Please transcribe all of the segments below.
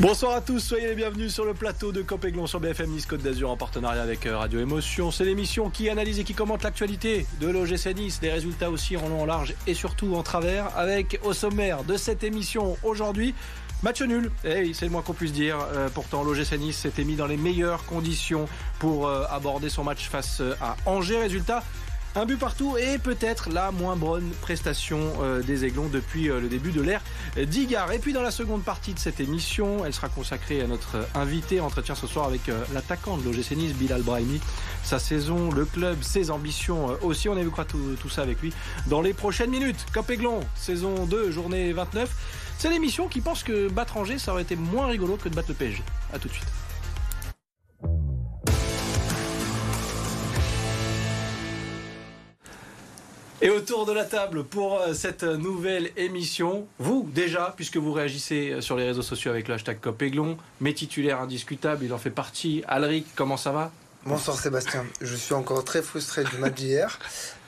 Bonsoir à tous, soyez les bienvenus sur le plateau de Copéglon sur BFM Nice Côte d'Azur en partenariat avec euh, Radio Émotion. C'est l'émission qui analyse et qui commente l'actualité de l'OGC Nice, des résultats aussi en long, en large et surtout en travers, avec au sommaire de cette émission aujourd'hui Match nul, eh c'est le moins qu'on puisse dire. Euh, pourtant, l'OGC Nice s'était mis dans les meilleures conditions pour euh, aborder son match face à Angers. Résultat, un but partout et peut-être la moins bonne prestation euh, des Aiglons depuis euh, le début de l'ère d'Igar. Et puis dans la seconde partie de cette émission, elle sera consacrée à notre invité. Entretien ce soir avec euh, l'attaquant de l'OGC Bilal Brahimi. Sa saison, le club, ses ambitions aussi. On évoquera tout, tout ça avec lui dans les prochaines minutes. Cop Aiglon, saison 2, journée 29. C'est l'émission qui pense que battre Angers, ça aurait été moins rigolo que de battre le PSG. A tout de suite. Et autour de la table pour euh, cette nouvelle émission, vous déjà, puisque vous réagissez euh, sur les réseaux sociaux avec le hashtag COPEGLON, mes titulaires indiscutables, il en fait partie. Alric, comment ça va? Bonsoir Sébastien, je suis encore très frustré du match d'hier.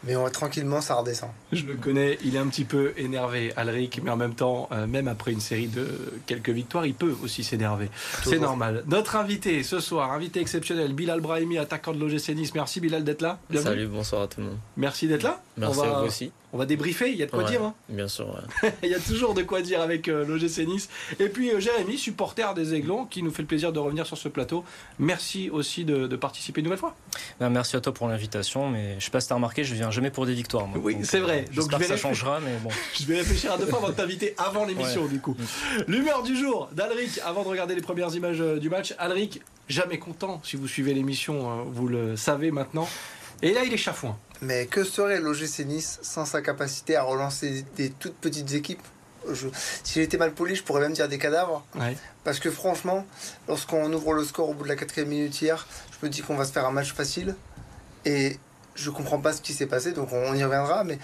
Mais on va tranquillement, ça redescend. Je le connais, il est un petit peu énervé, Alric, mais en même temps, euh, même après une série de quelques victoires, il peut aussi s'énerver. C'est normal. Notre invité ce soir, invité exceptionnel, Bilal Brahimi, attaquant de l'OGC Nice. Merci Bilal d'être là. Salut, bonsoir à tout le monde. Merci d'être là. Merci à vous aussi. On va débriefer, il y a de quoi dire. Hein. bien sûr. il y a toujours de quoi dire avec euh, l'OGC Nice. Et puis euh, Jérémy, supporter des Aiglons, qui nous fait le plaisir de revenir sur ce plateau. Merci aussi de, participer une nouvelle fois. Ben, merci à toi pour l'invitation, mais je sais pas si tu as remarqué, je viens jamais pour des victoires. Oui, c'est vrai. Donc je vais ça changera, mais bon. je vais réfléchir à deux fois avant de t'inviter avant l'émission, du coup. L'humeur du jour d'Alric, avant de regarder les premières images euh, du match. Alric, jamais content. Si vous suivez l'émission, vous le savez maintenant. Et là, il est chafouin. Mais que serait l'OGC Nice sans sa capacité à relancer des toutes petites équipes je, si j'étais mal poli, je pourrais même dire des cadavres. Parce que franchement, lorsqu'on ouvre le score au bout de la quatrième minute hier, je me dis qu'on va se faire un match facile. Et je comprends pas ce qui s'est passé, donc on y reviendra. Mais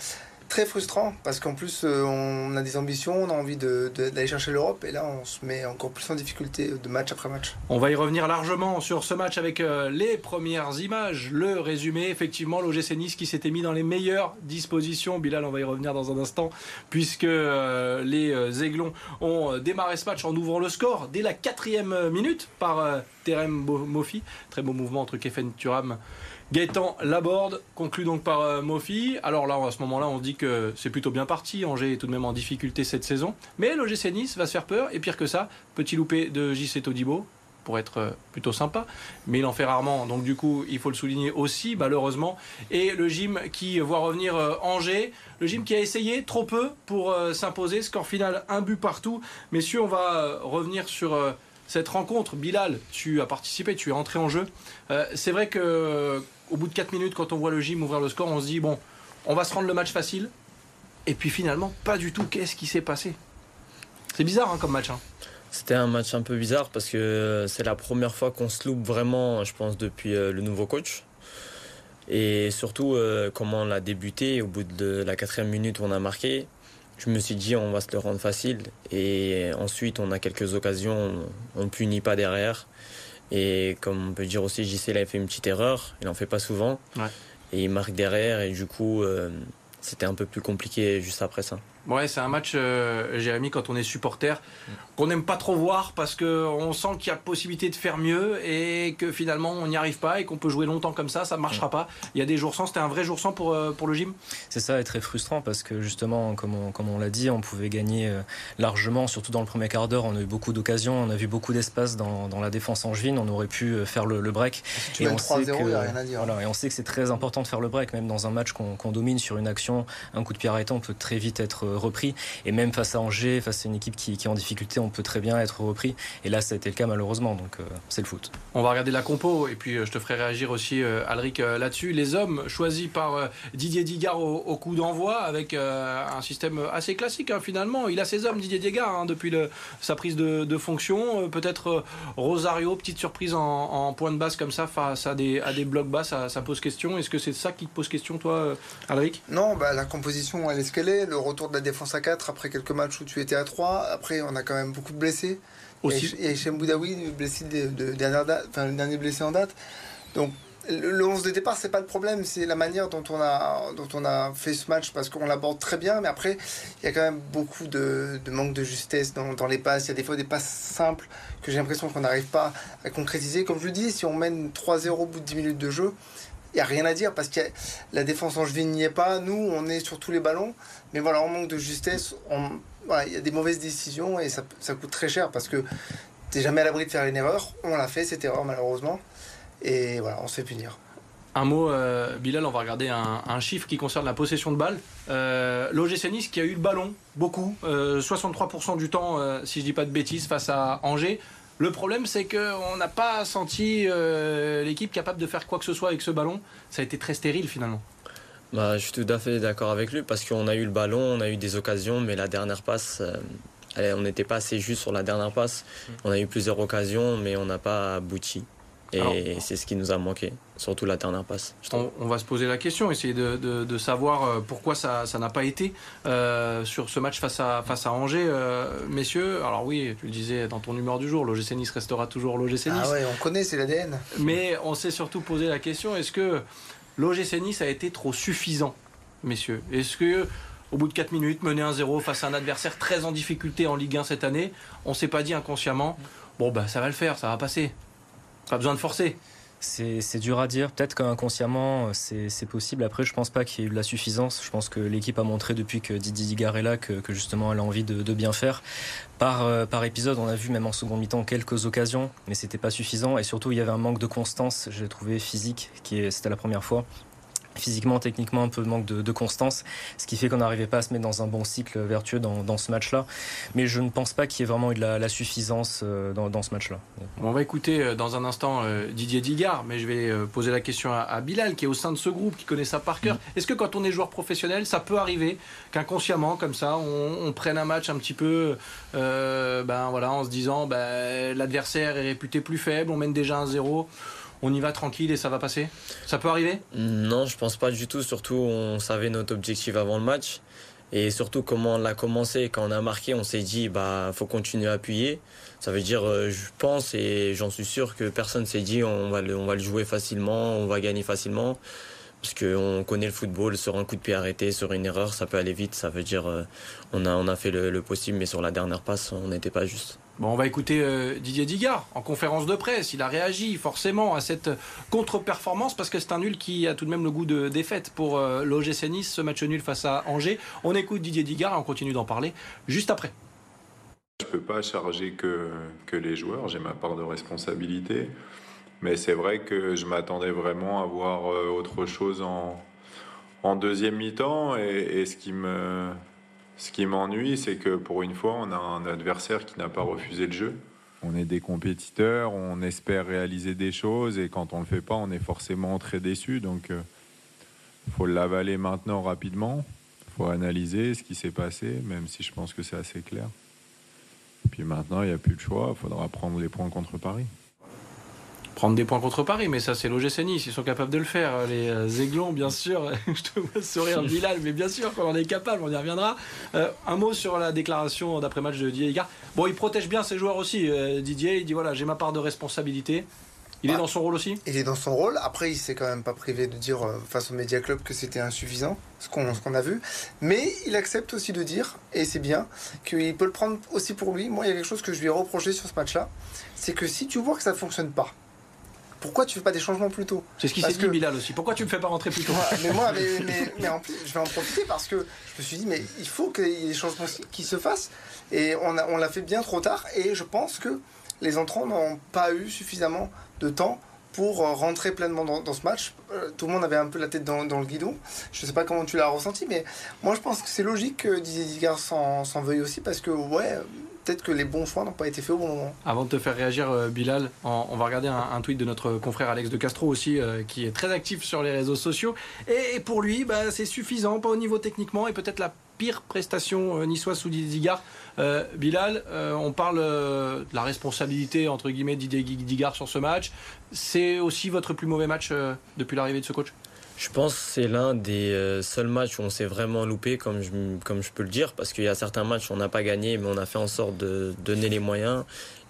très frustrant parce qu'en plus euh, on a des ambitions, on a envie d'aller chercher l'Europe et là on se met encore plus en difficulté de match après match. On va y revenir largement sur ce match avec euh, les premières images, le résumé. Effectivement, l'OGC Nice qui s'était mis dans les meilleures dispositions. Bilal, on va y revenir dans un instant puisque euh, les Aiglons ont démarré ce match en ouvrant le score dès la quatrième minute par Terem Mofi. Très beau mouvement entre Kefen Turam Gaëtan Laborde conclut donc par euh, Mofi. Alors là, à ce moment-là, on dit que c'est plutôt bien parti. Angers est tout de même en difficulté cette saison. Mais l'OGC Nice va se faire peur. Et pire que ça, petit loupé de JC Todibo pour être euh, plutôt sympa, mais il en fait rarement, donc du coup il faut le souligner aussi malheureusement. Et le gym qui voit revenir euh, Angers, le gym qui a essayé trop peu pour s'imposer, score final un but partout. Messieurs, on va revenir sur cette rencontre. Bilal, tu as participé, tu es entré en jeu. c'est vrai que au bout de 4 minutes, quand on voit le gym ouvrir le score, on se dit, bon, on va se rendre le match facile. Et puis finalement, pas du tout. Qu'est-ce qui s'est passé? C'est bizarre hein, comme match. Hein. C'était un match un peu bizarre parce que c'est la première fois qu'on se loupe vraiment, je pense, depuis euh, le nouveau coach. Et surtout, euh, comment on a débuté, au bout de la quatrième minute on a marqué, je me suis dit on va se le rendre facile. Et ensuite, on a quelques occasions, on ne punit pas derrière. Et comme on peut dire aussi, JC, il avait fait une petite erreur. Il n'en fait pas souvent. Et il marque derrière. Et du coup, euh, c'était un peu plus compliqué juste après ça. Ouais, c'est un match, euh, Jérémy, quand on est supporter, qu'on n'aime pas trop voir parce qu'on sent qu'il y a possibilité de faire mieux et que finalement on n'y arrive pas et qu'on peut jouer longtemps comme ça, ça ne marchera pas. Il y a des jours sans, c'était un vrai jour sans pour, euh, pour le gym C'est ça, et très frustrant parce que justement, comme on, comme on l'a dit, on pouvait gagner euh, largement, surtout dans le premier quart d'heure. On a eu beaucoup d'occasions, on a vu beaucoup d'espace dans, dans, la défense angevine, on aurait pu faire le, break. et, on sait que, rien à dire. Voilà, et on sait que c'est très important de faire le break, même dans un match qu'on domine sur une action, un coup de pied arrêté, on peut très vite être repris. Et même face à Angers, face à une équipe qui, est en difficulté, on peut très bien être repris. Et là, ça a été le cas malheureusement. Donc euh, c'est le foot. On va regarder la compo et puis euh, je te ferai réagir aussi, euh, Alric, là-dessus. Les hommes choisis par Didier Digard au, coup d'envoi avec un système assez classique hein, finalement. Il a ses hommes, Didier Digard, hein, depuis sa prise de, fonction. Peut-être Rosario, petite surprise en, point de base comme ça face à des, à des blocs bas, ça, pose question. Est-ce que c'est ça qui te pose question, toi, Alric? Non, bah, la composition, elle est ce qu'elle est. Le retour de la défense à 4 après quelques matchs où tu étais à 3. Après, on a quand même beaucoup de blessés. Aussi. Et Hachem Boudaoui, blessé de, de, dernière date, enfin, le dernier blessé en date. Donc, le 11 de départ, c'est pas le problème, c'est la manière dont on a, dont on a fait ce match parce qu'on l'aborde très bien, mais après, il y a quand même beaucoup de, manque de justesse dans, dans, les passes. Il y a des fois des passes simples que j'ai l'impression qu'on n'arrive pas à concrétiser. Comme je le dis, si on mène 3-0 au bout de 10 minutes de jeu, n'y a rien à dire parce que la défense en cheville n'y est pas. Nous, on est sur tous les ballons, mais voilà, on manque de justesse. il y a des mauvaises décisions et ça, coûte très cher parce que tu n'es jamais à l'abri de faire une erreur. On l'a fait, cette erreur, malheureusement. Et voilà, on se fait punir. Un mot, euh, Bilal, on va regarder un, chiffre qui concerne la possession de balle. Euh, L'OGC Nice qui a eu le ballon, beaucoup, 63% euh, du temps, euh, si je dis pas de bêtises, face à Angers. Le problème, c'est qu'on n'a pas senti l'équipe capable de faire quoi que ce soit avec ce ballon. Ça a été très stérile finalement. Bah, je suis tout à fait d'accord avec lui parce qu'on a eu le ballon, on a eu des occasions, mais la dernière passe, on n'était pas assez juste sur la dernière passe. Mm. On a eu plusieurs occasions, mais on n'a pas abouti. Et c'est ce qui nous a manqué, surtout la dernière passe. On, va se poser la question, essayer de, savoir euh, pourquoi ça n'a pas été euh, sur ce match face à, face à Angers. Euh, messieurs, alors oui, tu le disais dans ton humeur du jour, l'OGC Nice restera toujours l'OGC Nice. Ah ouais, on connaît, c'est l'ADN. Mais on s'est surtout posé la question, est-ce que l'OGC Nice a été trop suffisant, messieurs? Est-ce que au bout de 4 minutes, mener 1-0 face à un adversaire très en difficulté en Ligue 1 cette année, on s'est pas dit inconsciemment, bon bah ça va le faire, ça va passer. Pas besoin de forcer. C'est dur à dire. Peut-être qu'inconsciemment, c'est possible. Après, je pense pas qu'il y ait eu de la suffisance. Je pense que l'équipe a montré depuis que Digar est là que, justement elle a envie de, bien faire. Par, euh, par épisode, on a vu même en second mi-temps quelques occasions, mais c'était pas suffisant. Et surtout, il y avait un manque de constance, j'ai trouvé physique, qui c'était la première fois physiquement, techniquement, un peu de manque de, constance, ce qui fait qu'on n'arrivait pas à se mettre dans un bon cycle vertueux dans, ce match-là. Mais je ne pense pas qu'il y ait vraiment eu de la, suffisance euh, dans, ce match-là. on va écouter euh, dans un instant euh, Didier Digard, mais je vais poser la question à, Bilal, qui est au sein de ce groupe, qui connaît ça par cœur. Mm. Est-ce que quand on est joueur professionnel, ça peut arriver qu'inconsciemment, comme ça, on, prenne un match un petit peu, ben voilà, en se disant, ben, l'adversaire est réputé plus faible, on mène déjà un zéro on y va tranquille et ça va passer? Ça peut arriver? Non, je pense pas du tout. Surtout, on savait notre objectif avant le match. Et surtout, comment on l'a commencé, quand on a marqué, on s'est dit, bah, faut continuer à appuyer. Ça veut dire, euh, je pense et j'en suis sûr que personne s'est dit, on va, le, jouer facilement, on va gagner facilement. Parce qu'on connaît le football, sur un coup de pied arrêté, sur une erreur, ça peut aller vite. Ça veut dire, euh, on a fait le possible, mais sur la dernière passe, on n'était pas juste. Bon, on va écouter euh, Didier Digard en conférence de presse. Il a réagi forcément à cette contre-performance parce que c'est un nul qui a tout de même le goût de défaite pour euh, l'OGC Nice, ce match nul face à Angers. On écoute Didier Digard et on continue d'en parler juste après. Je ne peux pas charger que, les joueurs, j'ai ma part de responsabilité. Mais c'est vrai que je m'attendais vraiment à voir euh, autre chose en deuxième mi-temps. et, ce qui me ce qui m'ennuie, c'est que pour une fois, on a un adversaire qui n'a pas refusé le jeu. On est des compétiteurs, on espère réaliser des choses et quand on ne le fait pas, on est forcément très déçu. Donc, il euh, faut l'avaler maintenant rapidement. Il faut analyser ce qui s'est passé, même si je pense que c'est assez clair. Et puis maintenant, il n'y a plus de choix. Il faudra prendre les points contre Paris prendre des points contre Paris, mais ça c'est l'OGC Nice, ils sont capables de le faire. Les euh, Aiglons, bien sûr, je te vois sourire Bilal, mais bien sûr qu'on en est capable, on y reviendra. Euh, un mot sur la déclaration d'après-match de Didier Higard. Bon, il protège bien ses joueurs aussi, euh, Didier, il dit voilà, j'ai ma part de responsabilité. Il est bah, dans son rôle aussi? Il est dans son rôle. Après, il s'est quand même pas privé de dire face au Media Club que c'était insuffisant, ce qu'on qu'on a vu. Mais il accepte aussi de dire, et c'est bien, qu'il peut le prendre aussi pour lui. Moi, il y a quelque chose que je lui ai reproché sur ce match-là. C'est que si tu vois que ça ne fonctionne pas, pourquoi tu fais pas des changements plus tôt C'est ce qui s'est dit Bilal aussi. Pourquoi tu me fais pas rentrer plus tôt Mais moi, mais, en plus, je vais en profiter parce que je me suis dit, mais il faut qu'il y ait des changements qui se fassent. Et on l'a on fait bien trop tard. Et je pense que les entrants n'ont pas eu suffisamment de temps pour euh, rentrer pleinement dans, ce match. Euh, tout le monde avait un peu la tête dans, le guidon. Je ne sais pas comment tu l'as ressenti, mais moi je pense que c'est logique que Didier Digard s'en veuille aussi parce que, ouais, peut-être que les bons choix n'ont pas été faits au bon moment. Avant de te faire réagir, euh, Bilal, on, va regarder un, tweet de notre confrère Alex de Castro aussi, euh, qui est très actif sur les réseaux sociaux. Et, pour lui, bah, c'est suffisant, pas au niveau techniquement, et peut-être la pire prestation euh, niçoise sous Didier Digard. Bilal, on parle de la responsabilité entre guillemets Didier Digard sur ce match. C'est aussi votre plus mauvais match depuis l'arrivée de ce coach? Je pense que c'est l'un des euh, seuls matchs où on s'est vraiment loupé, comme je, peux le dire, parce qu'il y a certains matchs où on n'a pas gagné, mais on a fait en sorte de donner les moyens.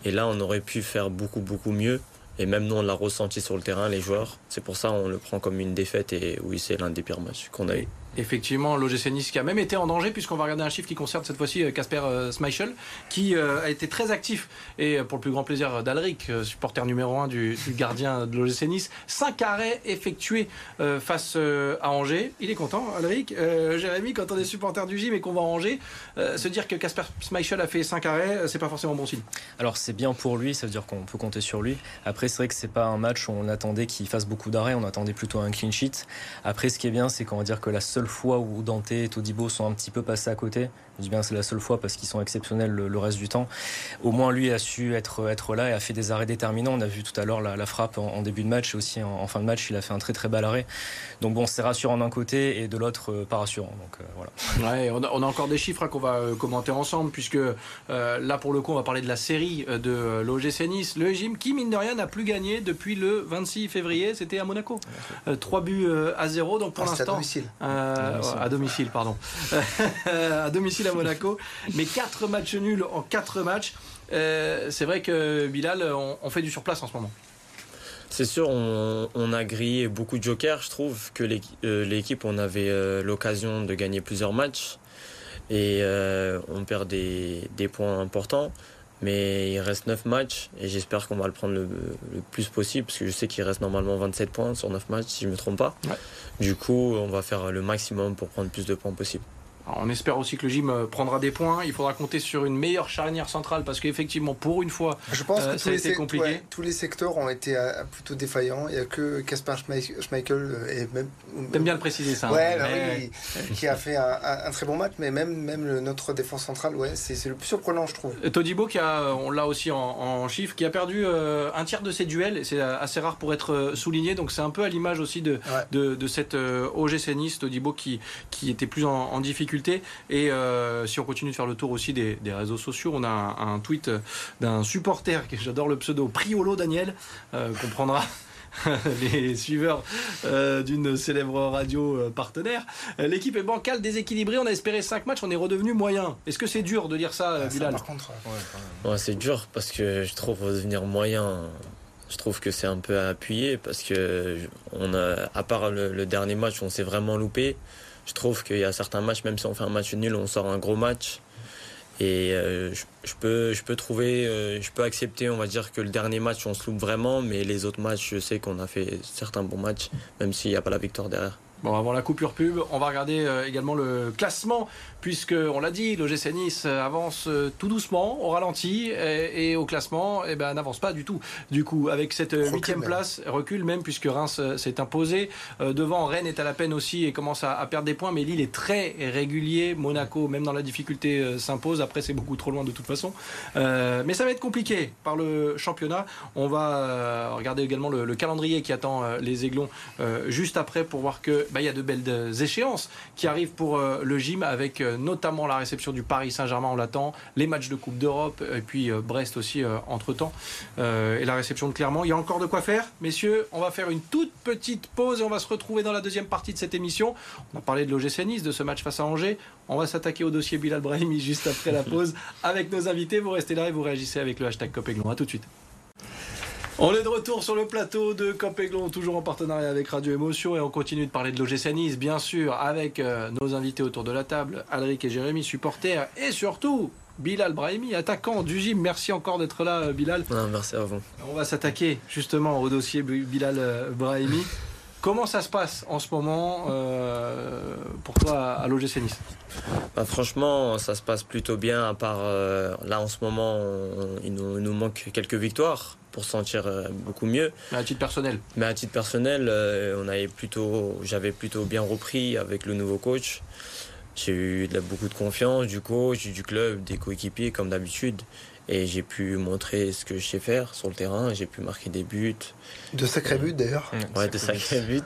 Et là, on aurait pu faire beaucoup, beaucoup mieux. Et même nous, on l'a ressenti sur le terrain, les joueurs. C'est pour ça on le prend comme une défaite. Et oui, c'est l'un des pires matchs qu'on a eu. Effectivement, l'OGC Nice qui a même été en danger puisqu'on va regarder un chiffre qui concerne cette fois-ci euh, Casper euh, Schmeichel qui euh, a été très actif et pour le plus grand plaisir d'Alric, supporter numéro 1 du, gardien de l'OGC Nice, 5 arrêts effectués face à Angers. Il est content, Alric. Jérémy, quand on est supporter du gym et qu'on va à Angers, se dire que Casper Schmeichel a fait 5 arrêts, c'est pas forcément bon signe. Alors c'est bien pour lui, ça veut dire qu'on peut compter sur lui. Après, c'est vrai que c'est pas un match où on attendait qu'il fasse beaucoup d'arrêts, on attendait plutôt un clean sheet. Après, ce qui est bien, c'est qu'on va dire que la seule fois où Dante et Todibo sont un petit peu passés à côté, je dis bien c'est la seule fois parce qu'ils sont exceptionnels le, reste du temps. Au moins lui a su être, être là et a fait des arrêts déterminants. On a vu tout à l'heure la, frappe en, début de match et aussi en, fin de match, il a fait un très très bel arrêt. Donc bon, c'est rassurant d'un côté et de l'autre euh, pas rassurant. Donc euh, voilà. Ouais, on, a, encore des chiffres hein, qu'on va euh, commenter ensemble puisque là pour le coup on va parler de la série de l'OGC Nice. Le gym qui mine de rien n'a plus gagné depuis le 26 février. C'était à Monaco. 3 buts à 0. Donc pour ah, l'instant, à domicile, pardon, à domicile à Monaco. Mais 4 matchs nuls en 4 matchs. Euh, c'est vrai que Bilal, on, fait du surplace en ce moment. C'est sûr, on, a grillé beaucoup de jokers. Je trouve que euh, l'équipe, on avait euh, l'occasion de gagner plusieurs matchs et on perd des, points importants. Mais il reste 9 matchs et j'espère qu'on va le prendre le, plus possible parce que je sais qu'il reste normalement 27 points sur 9 matchs si je ne me trompe pas. Du coup, on va faire le maximum pour prendre le plus de points possible on espère aussi que le gym euh, prendra des points. Il faudra compter sur une meilleure charnière centrale parce qu'effectivement, pour une fois, je pense que euh, ça a été compliqué. tous les secteurs ont été euh, plutôt défaillants. Il n'y a que Caspar Schmeichel et même. T'aimes bien le préciser ça. Hein. Ouais, oui, qui a fait un, très bon match, mais même, même notre défense centrale, ouais, c'est le plus surprenant, je trouve. Todibo, qui a, on l'a aussi en, chiffres, qui a perdu un tiers de ses duels. C'est assez rare pour être souligné. Donc c'est un peu à l'image aussi de, de, cette OGC Nice, Todibo qui, qui était plus en difficulté et euh, si on continue de faire le tour aussi des, réseaux sociaux, on a un, tweet d'un supporter, que j'adore le pseudo, Priolo Daniel, euh, comprendra les suiveurs euh, d'une célèbre radio partenaire. L'équipe est bancale, déséquilibrée. On a espéré 5 matchs, on est redevenu moyen. Est-ce que c'est dur de dire ça, ah, Bilal Par contre, c'est dur parce que je trouve redevenir moyen. Je trouve que c'est un peu appuyé parce que on a, à part le dernier match, on s'est vraiment loupé je trouve qu'il y a certains matchs, même si on fait un match nul, on sort un gros match. Et euh, je, peux, je peux trouver, euh, je peux accepter, on va dire que le dernier match on se loupe vraiment, mais les autres matchs, je sais qu'on a fait certains bons matchs, même s'il n'y a pas la victoire derrière. Bon, avant la coupure pub, on va regarder euh, également le classement, puisque on l'a dit, l'OGC Nice euh, avance euh, tout doucement, au ralenti, et, au classement, eh ben, n'avance pas du tout. Du coup, avec cette huitième place, recule même, puisque Reims s'est imposé. devant, Rennes est à la peine aussi et commence à, perdre des points, mais Lille est très régulier. Monaco, même dans la difficulté, s'impose. Après, c'est beaucoup trop loin de toute façon. mais ça va être compliqué par le championnat. On va regarder également le, le, calendrier qui attend les Aiglons juste après pour voir que bah, il y a de belles euh, échéances qui arrivent pour euh, le gym avec euh, notamment la réception du Paris Saint-Germain, on l'attend, les matchs de Coupe d'Europe et puis Brest aussi entre-temps et la réception de Clermont. Il y a encore de quoi faire, messieurs. On va faire une toute petite pause et on va se retrouver dans la deuxième partie de cette émission. On a parlé de l'OGC Nice, de ce match face à Angers. On va s'attaquer au dossier Bilal Brahimi juste après la pause avec nos invités. Vous restez là et vous réagissez avec le hashtag Copéglon. A tout de suite. On est de retour sur le plateau de Campéglon, toujours en partenariat avec Radio Émotion et on continue de parler de l'OGC Nice, bien sûr, avec euh, nos invités autour de la table, Alric et Jérémy, supporters, et surtout Bilal Brahimi, attaquant du gym. Merci encore d'être là, euh, Bilal. merci à vous. On va s'attaquer justement au dossier Bilal euh, Brahimi. Comment ça se passe en ce moment pour toi à l'OGC Nice? Bah, Franchement, ça se passe plutôt bien, à part là en ce moment, il, nous, il, nous, manque quelques victoires pour se sentir euh, beaucoup mieux. Mais à titre personnel Mais à titre personnel, euh, on avait plutôt, j'avais plutôt bien repris avec le nouveau coach. J'ai eu beaucoup de confiance du coach, du club, des coéquipiers comme d'habitude. Et j'ai pu montrer ce que je sais faire sur le terrain. J'ai pu marquer des buts. De sacrés buts d'ailleurs. Ouais, de sacrés buts.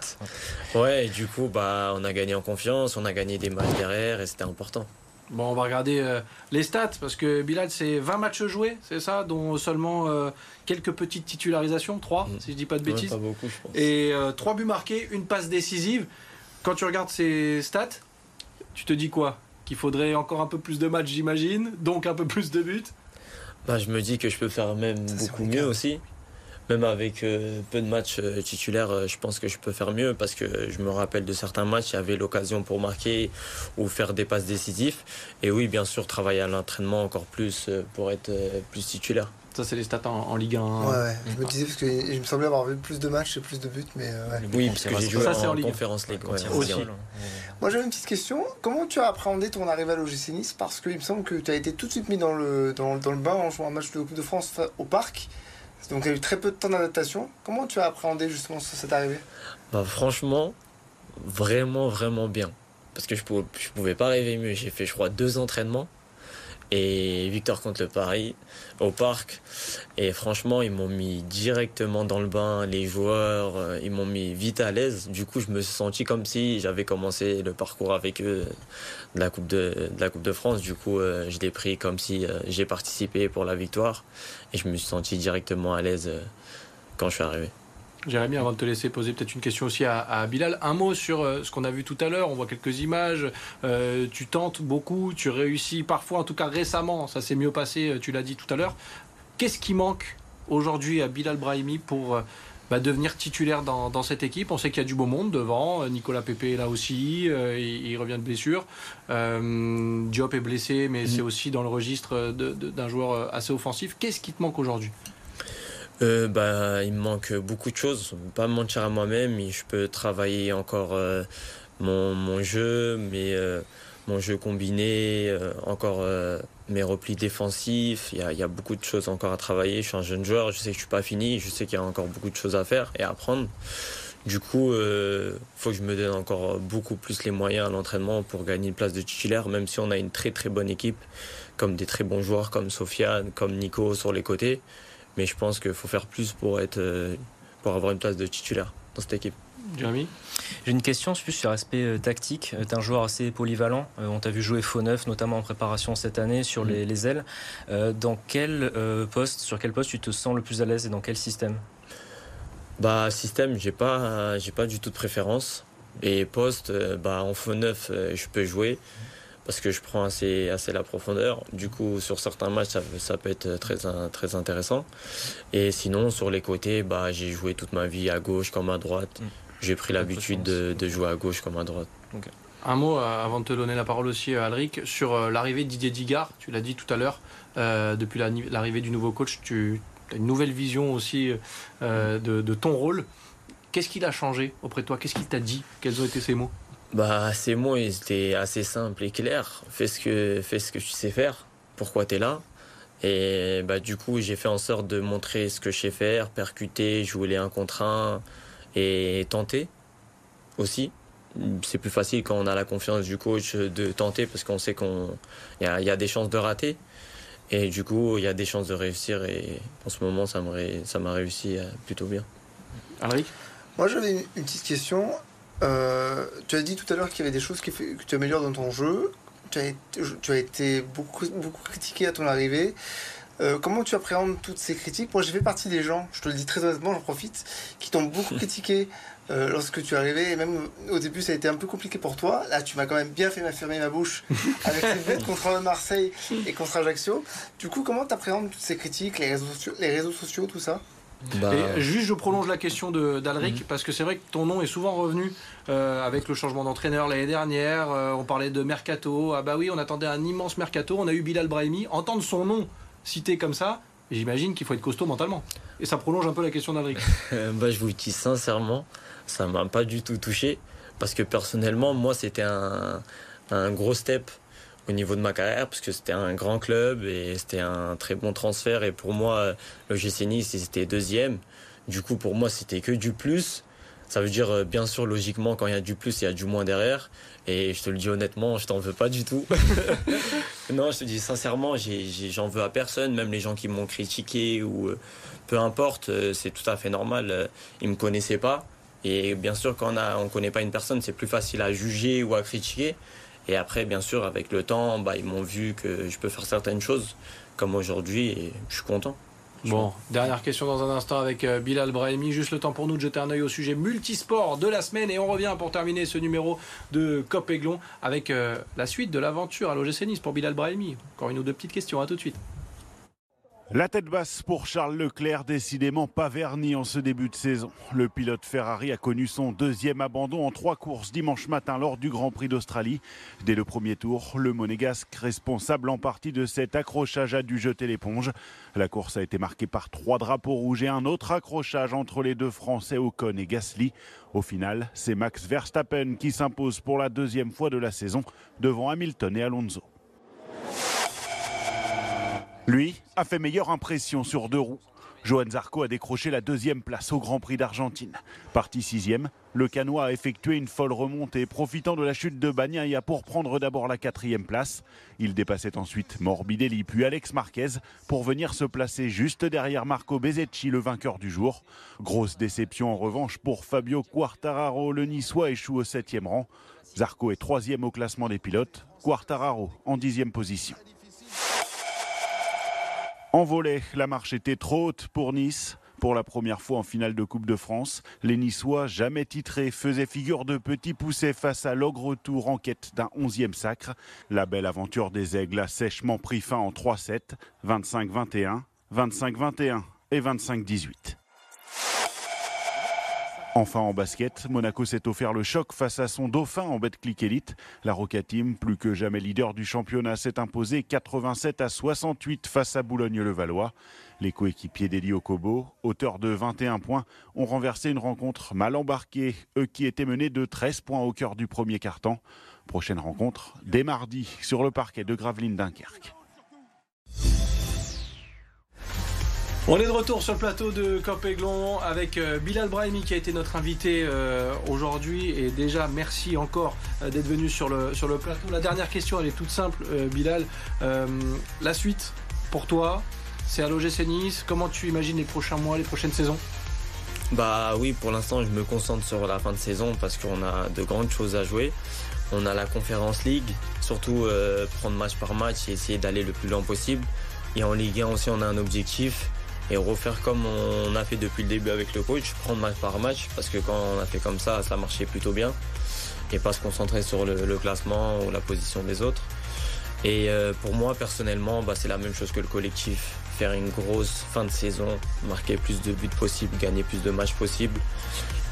Ouais, et du coup, bah, on a gagné en confiance, on a gagné des matchs derrière et c'était important. Bon, on va regarder euh, les stats parce que Bilal, c'est 20 matchs joués, c'est ça, dont seulement euh, quelques petites titularisations, 3, mm. si je dis pas de bêtises. pas beaucoup, je pense. Et 3 euh, buts marqués, une passe décisive. Quand tu regardes ces stats, tu te dis quoi? Qu'il faudrait encore un peu plus de matchs, j'imagine, donc un peu plus de buts bah, Je me dis que je peux faire même beaucoup mieux aussi. Même avec euh, peu de matchs euh, titulaires, euh, je pense que je peux faire mieux parce que je me rappelle de certains matchs, il y avait l'occasion pour marquer ou faire des passes décisives. Et oui, bien sûr, travailler à l'entraînement encore plus pour être plus titulaire. Ça, c'est les stats en, Ligue 1. Ouais, je me disais parce que je me semblait avoir vu plus de matchs et plus de buts, mais Oui, parce que j'ai joué en, en, Conférence League. aussi. Moi, j'avais une petite question. Comment tu as appréhendé ton arrivée à l'OGC Nice? Parce qu'il me semble que tu as été tout de suite mis dans le, dans, dans le bain en jouant un match de Coupe de France au Parc. Donc il y a eu très peu de temps d'adaptation. Comment tu as appréhendé justement cette arrivée? Bah, Franchement, vraiment, vraiment bien. Parce que je pouvais, je pouvais pas rêver mieux. J'ai fait, je crois, deux entraînements et Victor contre le Paris au parc. Et franchement, ils m'ont mis directement dans le bain. Les joueurs, euh, ils m'ont mis vite à l'aise. Du coup, je me suis senti comme si j'avais commencé le parcours avec eux de la Coupe de, la Coupe de France. Du coup, euh, je l'ai pris comme si euh, j'ai participé pour la victoire. Et je me suis senti directement à l'aise quand je suis arrivé. Jérémy, avant de te laisser poser peut-être une question aussi à, Bilal, un mot sur euh, ce qu'on a vu tout à l'heure. On voit quelques images. Euh, tu tentes beaucoup, tu réussis parfois, en tout cas récemment, ça s'est mieux passé, euh, tu l'as dit tout à l'heure. Qu'est-ce qui manque aujourd'hui à Bilal Brahimi pour bah, devenir titulaire dans, cette équipe? On sait qu'il y a du beau monde devant. Nicolas Pépé est là aussi, il, revient de blessure. Diop est blessé, mais mm. c'est aussi dans le registre d'un joueur assez offensif. Qu'est-ce qui te manque aujourd'hui? Euh, bah, Il me manque beaucoup de choses. Pas me mentir à moi-même, je peux travailler encore euh, mon, jeu, mais, euh, mon jeu combiné, encore mes replis défensifs. Il y, a, beaucoup de choses encore à travailler. Je suis un jeune joueur, je sais que je suis pas fini, je sais qu'il y a encore beaucoup de choses à faire et à apprendre. Du coup, il faut que je me donne encore beaucoup plus les moyens à l'entraînement pour gagner une place de titulaire, même si on a une très très bonne équipe, comme des très bons joueurs comme Sofiane, comme Nico sur les côtés. Mais je pense qu'il faut faire plus pour, être, euh, pour avoir une place de titulaire dans cette équipe. Jérémy J'ai une question plus sur l'aspect euh, tactique. Euh, tu es un joueur assez polyvalent. on t'a vu jouer faux neuf, notamment en préparation cette année sur les, mm. ailes. dans quel poste, sur quel poste tu te sens le plus à l'aise et dans quel système? Bah système, j'ai pas, j'ai pas du tout de préférence. Et poste, bah en faux neuf, je peux jouer parce que je prends assez, assez la profondeur. Du coup, sur certains matchs, ça, ça peut être très, très intéressant. Et sinon, sur les côtés, bah, j'ai joué toute ma vie à gauche comme à droite. Mm. J'ai pris l'habitude de, de, jouer à gauche comme à droite. Un mot euh, avant de te donner la parole aussi, euh, Alric, sur euh, l'arrivée de Didier Digard. Tu l'as dit tout à l'heure, depuis l'arrivée du nouveau coach, tu as une nouvelle vision aussi de, de ton rôle. Qu'est-ce qu'il a changé auprès de toi? Qu'est-ce qu'il t'a dit? Quels ont été ses mots? Bah, ces mots, ils étaient assez simples et clairs. Fais ce que, fais ce que tu sais faire. Pourquoi tu es là? Et bah, du coup, j'ai fait en sorte de montrer ce que je sais faire, percuter, jouer les 1 contre 1 et tenter aussi. C'est plus facile quand on a la confiance du coach de tenter parce qu'on sait qu'il y a, y a des chances de rater. Et du coup, il y a des chances de réussir. Et en ce moment, ça m'a réussi euh, plutôt bien. Alric? Moi, j'avais une petite question. Euh, tu as dit tout à l'heure qu'il y avait des choses que tu améliores dans ton jeu. Tu as, tu as été beaucoup, beaucoup critiqué à ton arrivée. Euh, comment tu appréhendes toutes ces critiques? Moi, j'ai fait partie des gens, je te le dis très honnêtement, j'en profite, qui t'ont beaucoup critiqué euh, lorsque tu es arrivé. Et même au début, ça a été un peu compliqué pour toi. Là, tu m'as quand même bien fait m'affirmer ma bouche avec ces buts contre Marseille et contre Ajaccio. Du coup, comment tu appréhendes toutes ces critiques, les réseaux sociaux, les réseaux sociaux tout ça? Bah, juste, je prolonge la question d'Alric, mhm. parce que c'est vrai que ton nom est souvent revenu euh, avec le changement d'entraîneur l'année dernière. Euh, on parlait de Mercato. Ah bah oui, on attendait un immense Mercato. On a eu Bilal Brahimi. Entendre son nom cité comme ça, j'imagine qu'il faut être costaud mentalement. Et ça prolonge un peu la question d'Alric. bah, je vous dis sincèrement, ça m'a pas du tout touché. Parce que personnellement, moi, c'était un, un gros step au niveau de ma carrière parce que c'était un grand club et c'était un très bon transfert. Et pour moi le Nice c'était deuxième du coup pour moi c'était que du plus. Ça veut dire euh, bien sûr logiquement quand il y a du plus il y a du moins derrière. Et je te le dis honnêtement je t'en veux pas du tout. Non je te dis sincèrement j'en veux à personne. Même les gens qui m'ont critiqué ou euh, peu importe euh, c'est tout à fait normal. Ils me connaissaient pas. Et bien sûr quand on on connaît pas une personne c'est plus facile à juger ou à critiquer et après, bien sûr, avec le temps, bah, ils m'ont vu que je peux faire certaines choses, comme aujourd'hui, et je suis content. Bon, dernière question dans un instant avec euh, Bilal Brahimi. Juste le temps pour nous de jeter un œil au sujet multisport de la semaine. Et on revient pour terminer ce numéro de Cop Aiglon avec euh, la suite de l'aventure à l'OGC Nice pour Bilal Brahimi. Encore une ou deux petites questions. À tout de suite. La tête basse pour Charles Leclerc, décidément pas verni en ce début de saison. Le pilote Ferrari a connu son deuxième abandon en trois courses dimanche matin lors du Grand Prix d'Australie. Dès le premier tour, le monégasque responsable en partie de cet accrochage a dû jeter l'éponge. La course a été marquée par trois drapeaux rouges et un autre accrochage entre les deux Français Ocon et Gasly. Au final, c'est Max Verstappen qui s'impose pour la deuxième fois de la saison devant Hamilton et Alonso. Lui a fait meilleure impression sur deux roues. Johan Zarco a décroché la deuxième place au Grand Prix d'Argentine. Parti sixième, le Canois a effectué une folle remontée, profitant de la chute de Bagnaia pour prendre d'abord la quatrième place. Il dépassait ensuite Morbidelli puis Alex Marquez pour venir se placer juste derrière Marco Bezzecchi, le vainqueur du jour. Grosse déception en revanche pour Fabio Quartararo, le Niçois échoue au septième rang. Zarco est troisième au classement des pilotes, Quartararo en dixième position. En volet, la marche était trop haute pour Nice. Pour la première fois en finale de Coupe de France, les Niçois, jamais titrés, faisaient figure de petits poussés face à l'ogre tour en quête d'un onzième sacre. La belle aventure des Aigles a sèchement pris fin en 3-7, 25-21, 25-21 et 25-18. Enfin en basket, Monaco s'est offert le choc face à son dauphin en Betclic Elite. La Roca Team, plus que jamais leader du championnat, s'est imposé 87 à 68 face à Boulogne-le-Valois. Les coéquipiers d'Eli Okobo, auteurs de 21 points, ont renversé une rencontre mal embarquée, eux qui étaient menés de 13 points au cœur du premier quart-temps. Prochaine rencontre dès mardi sur le parquet de Gravelines On est de retour sur le plateau de Copéglon avec euh, Bilal Brahimi qui a été notre invité euh, aujourd'hui et déjà merci encore euh, d'être venu sur le, sur le plateau. La dernière question elle est toute simple Bilal. la suite pour toi c'est à l'OGC Nice. Comment tu imagines les prochains mois, les prochaines saisons? Bah oui pour l'instant je me concentre sur la fin de saison parce qu'on a de grandes choses à jouer. On a la Conférence League, surtout prendre match par match et essayer d'aller le plus loin possible. Et en Ligue 1 aussi on a un objectif et refaire comme on a fait depuis le début avec le coach, prendre match par match, parce que quand on a fait comme ça, ça marchait plutôt bien, et pas se concentrer sur le, classement ou la position des autres. Et euh, pour moi, personnellement, bah, c'est la même chose que le collectif. Faire une grosse fin de saison, marquer plus de buts possible, gagner plus de matchs possible.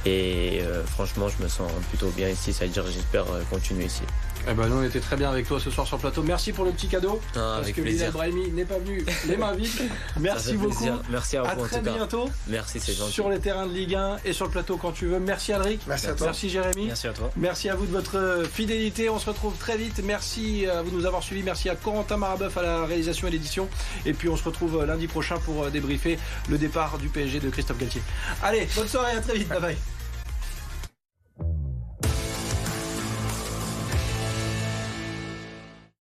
Et euh, franchement, je me sens plutôt bien ici. Ça veut dire j'espère continuer ici. Eh ben, nous, on était très bien avec toi ce soir sur le plateau. Merci pour le petit cadeau. Ah, parce que Bilal Brahimi n'est pas venu les mains vides. Merci beaucoup. Merci à vous. À très bientôt. Merci, c'est gentil. Sur les terrains de Ligue 1 et sur le plateau quand tu veux. Merci Alric. Merci à toi. Merci Jérémy. Merci à toi. Merci à vous de votre fidélité. On se retrouve très vite. Merci à vous de nous avoir suivis. Merci à Corentin Marabeuf à la réalisation et l'édition. Et puis on se retrouve lundi prochain pour débriefer le départ du PSG de Christophe Galtier. Allez, bonne soirée, à très vite. Bye bye.